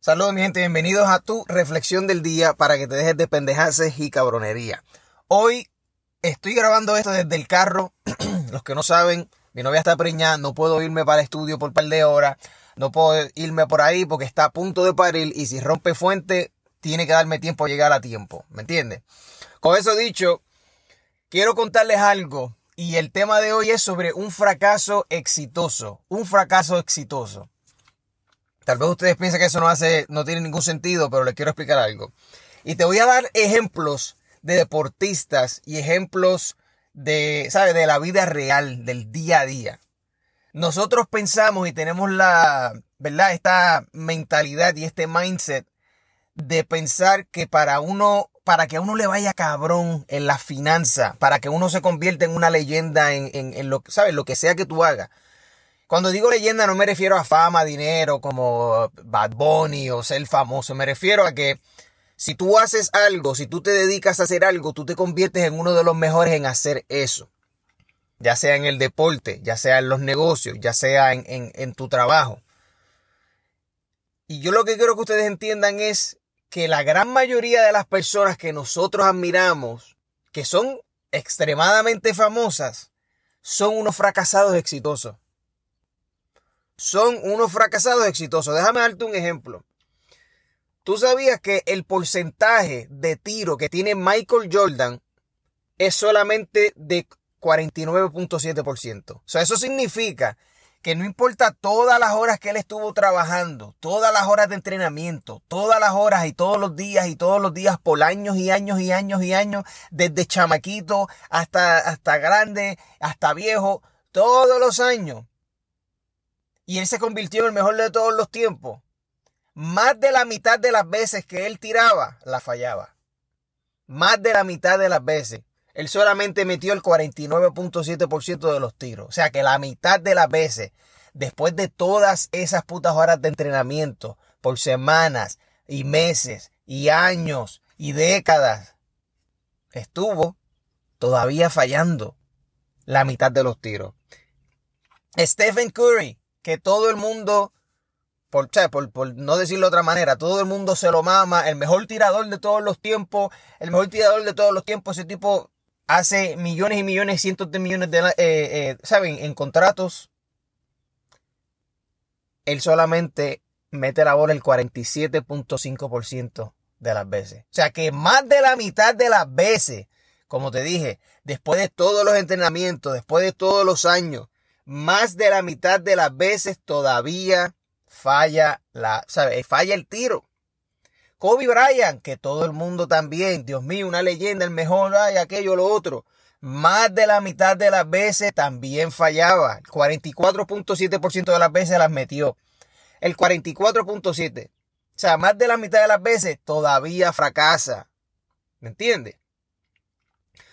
Saludos mi gente, bienvenidos a tu reflexión del día para que te dejes de pendejaces y cabronería. Hoy estoy grabando esto desde el carro. Los que no saben, mi novia está preñada, no puedo irme para el estudio por un par de horas. No puedo irme por ahí porque está a punto de parir y si rompe fuente, tiene que darme tiempo a llegar a tiempo. ¿Me entiendes? Con eso dicho, quiero contarles algo y el tema de hoy es sobre un fracaso exitoso. Un fracaso exitoso. Tal vez ustedes piensen que eso no hace, no tiene ningún sentido, pero les quiero explicar algo. Y te voy a dar ejemplos de deportistas y ejemplos de, ¿sabes? De la vida real, del día a día. Nosotros pensamos y tenemos la, ¿verdad? Esta mentalidad y este mindset de pensar que para uno, para que a uno le vaya cabrón en la finanza, para que uno se convierta en una leyenda en, en, en lo, ¿sabes? Lo que sea que tú hagas cuando digo leyenda no me refiero a fama, dinero, como Bad Bunny o ser famoso. Me refiero a que si tú haces algo, si tú te dedicas a hacer algo, tú te conviertes en uno de los mejores en hacer eso. Ya sea en el deporte, ya sea en los negocios, ya sea en, en, en tu trabajo. Y yo lo que quiero que ustedes entiendan es que la gran mayoría de las personas que nosotros admiramos, que son extremadamente famosas, son unos fracasados exitosos son unos fracasados exitosos. Déjame darte un ejemplo. ¿Tú sabías que el porcentaje de tiro que tiene Michael Jordan es solamente de 49.7%? O sea, eso significa que no importa todas las horas que él estuvo trabajando, todas las horas de entrenamiento, todas las horas y todos los días y todos los días por años y años y años y años, desde chamaquito hasta, hasta grande, hasta viejo, todos los años y él se convirtió en el mejor de todos los tiempos. Más de la mitad de las veces que él tiraba, la fallaba. Más de la mitad de las veces. Él solamente metió el 49.7% de los tiros. O sea que la mitad de las veces, después de todas esas putas horas de entrenamiento, por semanas y meses y años y décadas, estuvo todavía fallando la mitad de los tiros. Stephen Curry, que todo el mundo, por, por, por, no decirlo de otra manera, todo el mundo se lo mama, el mejor tirador de todos los tiempos, el mejor tirador de todos los tiempos, ese tipo hace millones y millones, cientos de millones de, eh, eh, ¿saben? En contratos. Él solamente mete la bola el 47.5% de las veces. O sea que más de la mitad de las veces, como te dije, después de todos los entrenamientos, después de todos los años, más de la mitad de las veces todavía falla la, ¿sabe? Falla el tiro. Kobe Bryant, que todo el mundo también, Dios mío, una leyenda, el mejor, ay, aquello, lo otro. Más de la mitad de las veces también fallaba. El 44.7% de las veces las metió. El 44.7%. O sea, más de la mitad de las veces todavía fracasa. ¿Me entiendes?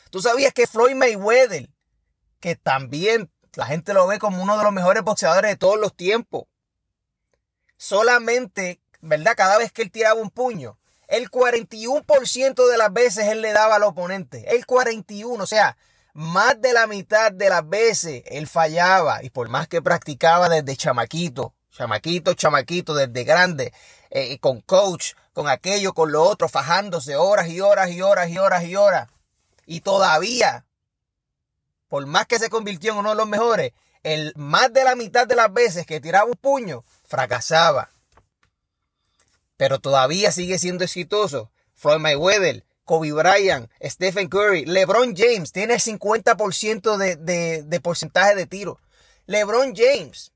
Tú sabías que Floyd Mayweather, que también la gente lo ve como uno de los mejores boxeadores de todos los tiempos. Solamente, ¿verdad? Cada vez que él tiraba un puño, el 41% de las veces él le daba al oponente. El 41, o sea, más de la mitad de las veces él fallaba. Y por más que practicaba desde chamaquito, chamaquito, chamaquito, desde grande, eh, con coach, con aquello, con lo otro, fajándose horas y horas y horas y horas y horas. Y todavía por más que se convirtió en uno de los mejores, el más de la mitad de las veces que tiraba un puño, fracasaba. Pero todavía sigue siendo exitoso. Floyd Mayweather, Kobe Bryant, Stephen Curry, LeBron James tiene el 50% de, de, porcentaje de tiro. LeBron James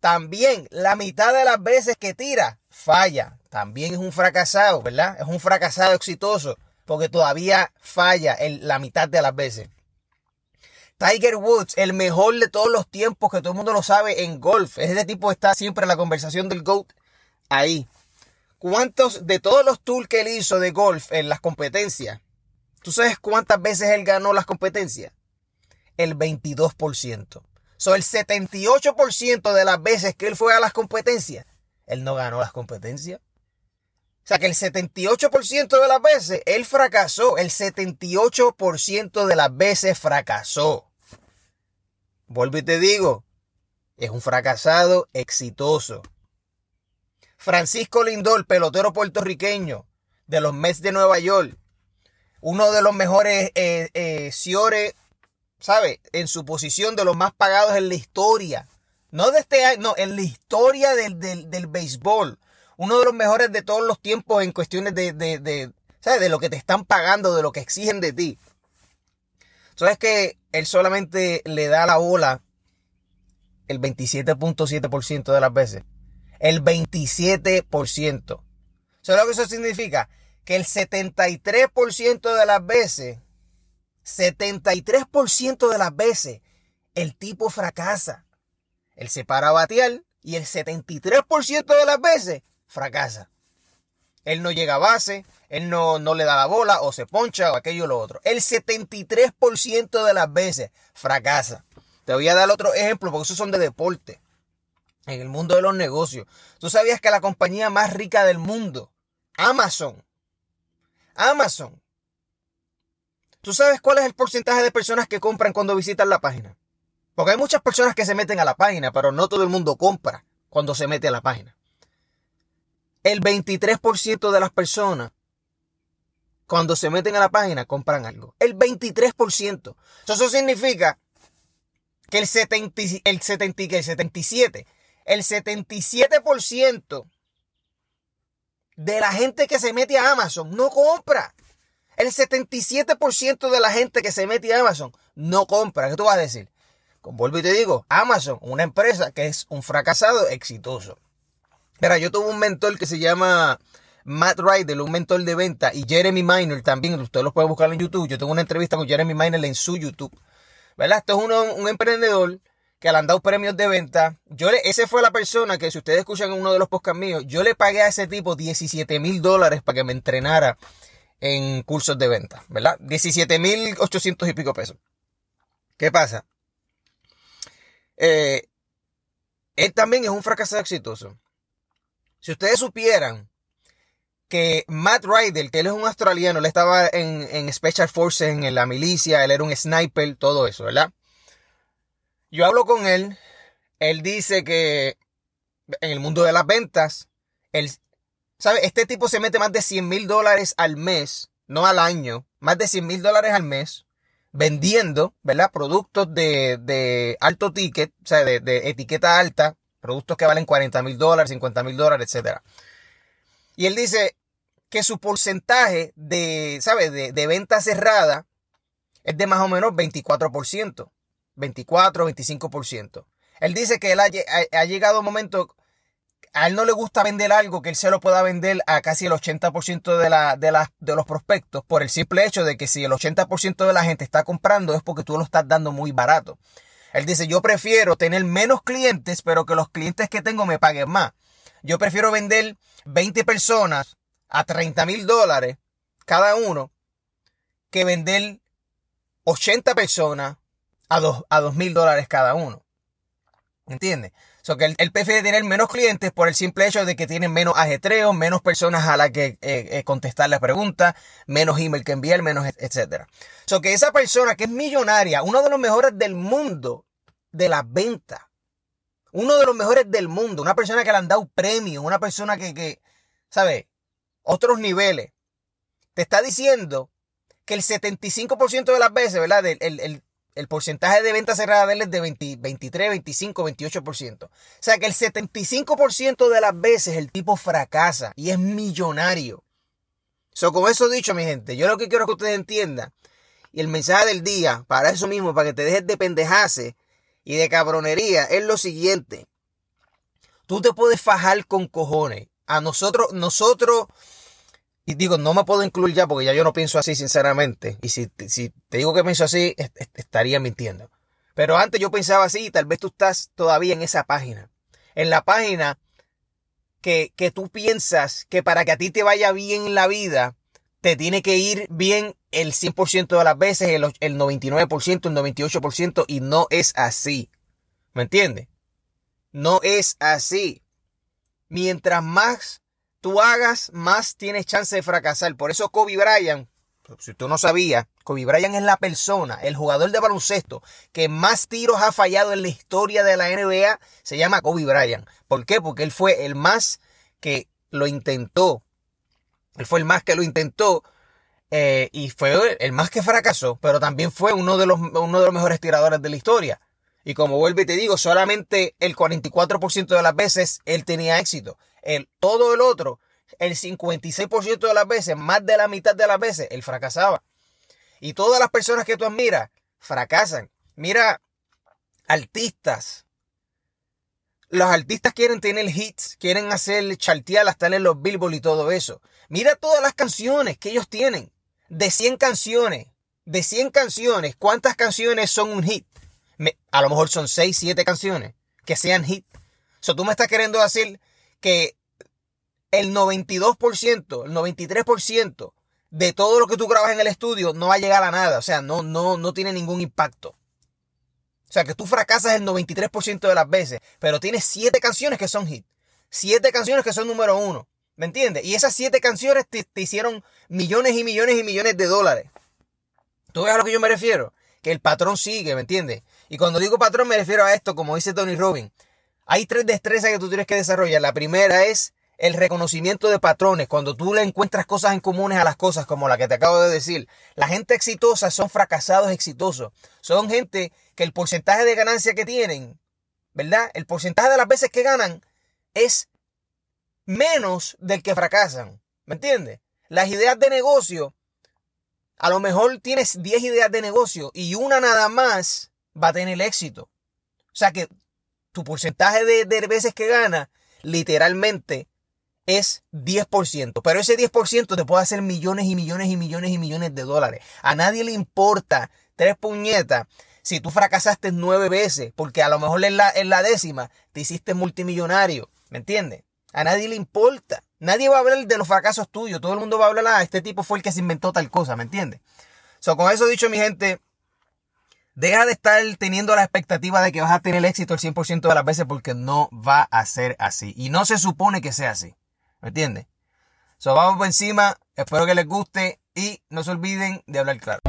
también la mitad de las veces que tira falla. También es un fracasado, ¿verdad? Es un fracasado exitoso porque todavía falla la mitad de las veces. Tiger Woods, el mejor de todos los tiempos, que todo el mundo lo sabe en golf. Ese tipo está siempre en la conversación del GOAT ahí. ¿Cuántos de todos los tours que él hizo de golf en las competencias? ¿Tú sabes cuántas veces él ganó las competencias? El 22%. So, el 78% de las veces que él fue a las competencias, él no ganó las competencias. O sea que el 78% de las veces él fracasó. El 78% de las veces fracasó. Vuelvo y te digo, es un fracasado exitoso. Francisco Lindor, pelotero puertorriqueño de los Mets de Nueva York, uno de los mejores eh, eh ¿sabe? En su posición de los más pagados en la historia. No de este año, no, en la historia del, del, béisbol. Uno de los mejores de todos los tiempos en cuestiones de, de, de, ¿sabes? De lo que te están pagando, de lo que exigen de ti. ¿Sabes que él solamente le da la bola el 27.7% de las veces? El 27%. ¿Sabes lo que eso significa? Que el 73% de las veces 73% de las veces el tipo fracasa. Él se para a batear y el 73% de las veces fracasa. Él no llega a base, él no, no le da la bola o se poncha o aquello o lo otro. El 73% de las veces fracasa. Te voy a dar otro ejemplo porque esos son de deporte. En el mundo de los negocios. ¿Tú sabías que la compañía más rica del mundo, Amazon, Amazon, ¿Tú sabes cuál es el porcentaje de personas que compran cuando visitan la página? Porque hay muchas personas que se meten a la página, pero no todo el mundo compra cuando se mete a la página. El 23% de las personas cuando se meten a la página compran algo. El 23%. Eso significa que el, 70, el, 70, el 77, el 77% de la gente que se mete a Amazon no compra. El 77% de la gente que se mete a Amazon no compra. ¿Qué tú vas a decir? Vuelvo y te digo, Amazon, una empresa que es un fracasado exitoso. Mira, yo tuve un mentor que se llama Matt Ryder, un mentor de venta, y Jeremy Miner también, usted lo puede buscar en YouTube. Yo tengo una entrevista con Jeremy Miner en su YouTube. ¿Verdad? Esto es un emprendedor que le han dado premios de venta. Yo ese fue la persona que, si ustedes escuchan en uno de los podcasts míos, yo le pagué a ese tipo 17 mil dólares para que me entrenara en cursos de venta, ¿verdad? 17.800 y pico pesos. ¿Qué pasa? Eh, él también es un fracasado exitoso. Si ustedes supieran que Matt Ryder, que él es un australiano, él estaba en, en Special Forces, en la milicia, él era un sniper, todo eso, ¿verdad? Yo hablo con él, él dice que en el mundo de las ventas, él ¿Sabe? Este tipo se mete más de 100 mil dólares al mes, no al año, más de 100 mil dólares al mes, vendiendo, ¿verdad? Productos de, alto ticket, o sea, de, etiqueta alta, productos que valen 40 mil dólares, 50 mil dólares, etc. Y él dice que su porcentaje de, ¿sabe? De, de venta cerrada es de más o menos 24%, 24, 25%. Él dice que él ha, llegado un momento a él no le gusta vender algo que él se lo pueda vender a casi el 80% de, la, de, de los prospectos por el simple hecho de que si el 80% de la gente está comprando es porque tú lo estás dando muy barato. Él dice, yo prefiero tener menos clientes, pero que los clientes que tengo me paguen más. Yo prefiero vender 20 personas a 30 mil dólares cada uno que vender 80 personas a 2 a mil dólares cada uno. ¿Entiendes? que él, prefiere tener menos clientes por el simple hecho de que tienen menos ajetreo, menos personas a las que eh, eh, contestar la pregunta, menos email que enviar, menos etcétera. So que esa persona que es millonaria, uno de los mejores del mundo de la venta, uno de los mejores del mundo, una persona que le han dado premio, una persona que, que ¿sabe? Otros niveles, te está diciendo que el 75% de las veces, ¿verdad? el, el, el porcentaje de venta cerrada de él es de 23, 25, 28%. O sea que el 75% de las veces el tipo fracasa y es millonario. So, con eso dicho, mi gente, yo lo que quiero que ustedes entiendan, y el mensaje del día, para eso mismo, para que te dejes de pendejarse y de cabronería, es lo siguiente. Tú te puedes fajar con cojones. A nosotros, nosotros y digo, no me puedo incluir ya porque ya yo no pienso así, sinceramente. Y si, si te digo que pienso así, estaría mintiendo. Pero antes yo pensaba así y tal vez tú estás todavía en esa página. En la página que, que tú piensas que para que a ti te vaya bien en la vida, te tiene que ir bien el 100% de las veces, el, el 99%, el 98%, y no es así. ¿Me entiendes? No es así. Mientras más tú hagas, más tienes chance de fracasar. Por eso Kobe Bryant, si tú no sabías, Kobe Bryant es la persona, el jugador de baloncesto que más tiros ha fallado en la historia de la NBA, se llama Kobe Bryant. ¿Por qué? Porque él fue el más que lo intentó. Él fue el más que lo intentó. Eh, y fue el más que fracasó, pero también fue uno de, los, uno de los mejores tiradores de la historia. Y como vuelvo y te digo, solamente el 44% de las veces él tenía éxito. El, todo el otro, el 56% de las veces, más de la mitad de las veces, él fracasaba. Y todas las personas que tú admiras fracasan. Mira, artistas. Los artistas quieren tener hits, quieren hacer chartear, estar en los billboard y todo eso. Mira todas las canciones que ellos tienen. De 100 canciones, de 100 canciones, ¿cuántas canciones son un hit? a lo mejor son 6, 7 canciones que sean hit. So, tú me estás queriendo decir que el 92%, el 93% de todo lo que tú grabas en el estudio no va a llegar a nada. O sea, no, no, no tiene ningún impacto. O sea, que tú fracasas el 93% de las veces, pero tienes 7 canciones que son hit. 7 canciones que son número uno. ¿Me entiendes? Y esas 7 canciones te, te, hicieron millones y millones y millones de dólares. ¿Tú ves a lo que yo me refiero? Que el patrón sigue, ¿me entiendes? Y cuando digo patrón me refiero a esto, como dice Tony Robbins. Hay tres destrezas que tú tienes que desarrollar. La primera es el reconocimiento de patrones. Cuando tú le encuentras cosas en comunes a las cosas, como la que te acabo de decir. La gente exitosa son fracasados exitosos. Son gente que el porcentaje de ganancia que tienen, ¿verdad? El porcentaje de las veces que ganan es menos del que fracasan. ¿Me entiendes? Las ideas de negocio, a lo mejor tienes 10 ideas de negocio y una nada más va a tener éxito. O sea que tu porcentaje de, veces que gana literalmente es 10%. Pero ese 10% te puede hacer millones y millones y millones y millones de dólares. A nadie le importa tres puñetas si tú fracasaste nueve veces, porque a lo mejor en la, en la décima te hiciste multimillonario. ¿Me entiendes? A nadie le importa. Nadie va a hablar de los fracasos tuyos. Todo el mundo va a hablar, ah, este tipo fue el que se inventó tal cosa, ¿me entiendes? So, con eso dicho, mi gente, Deja de estar teniendo la expectativa de que vas a tener éxito el 100% de las veces porque no va a ser así. Y no se supone que sea así. ¿Me entiendes? So, vamos por encima. Espero que les guste y no se olviden de hablar claro.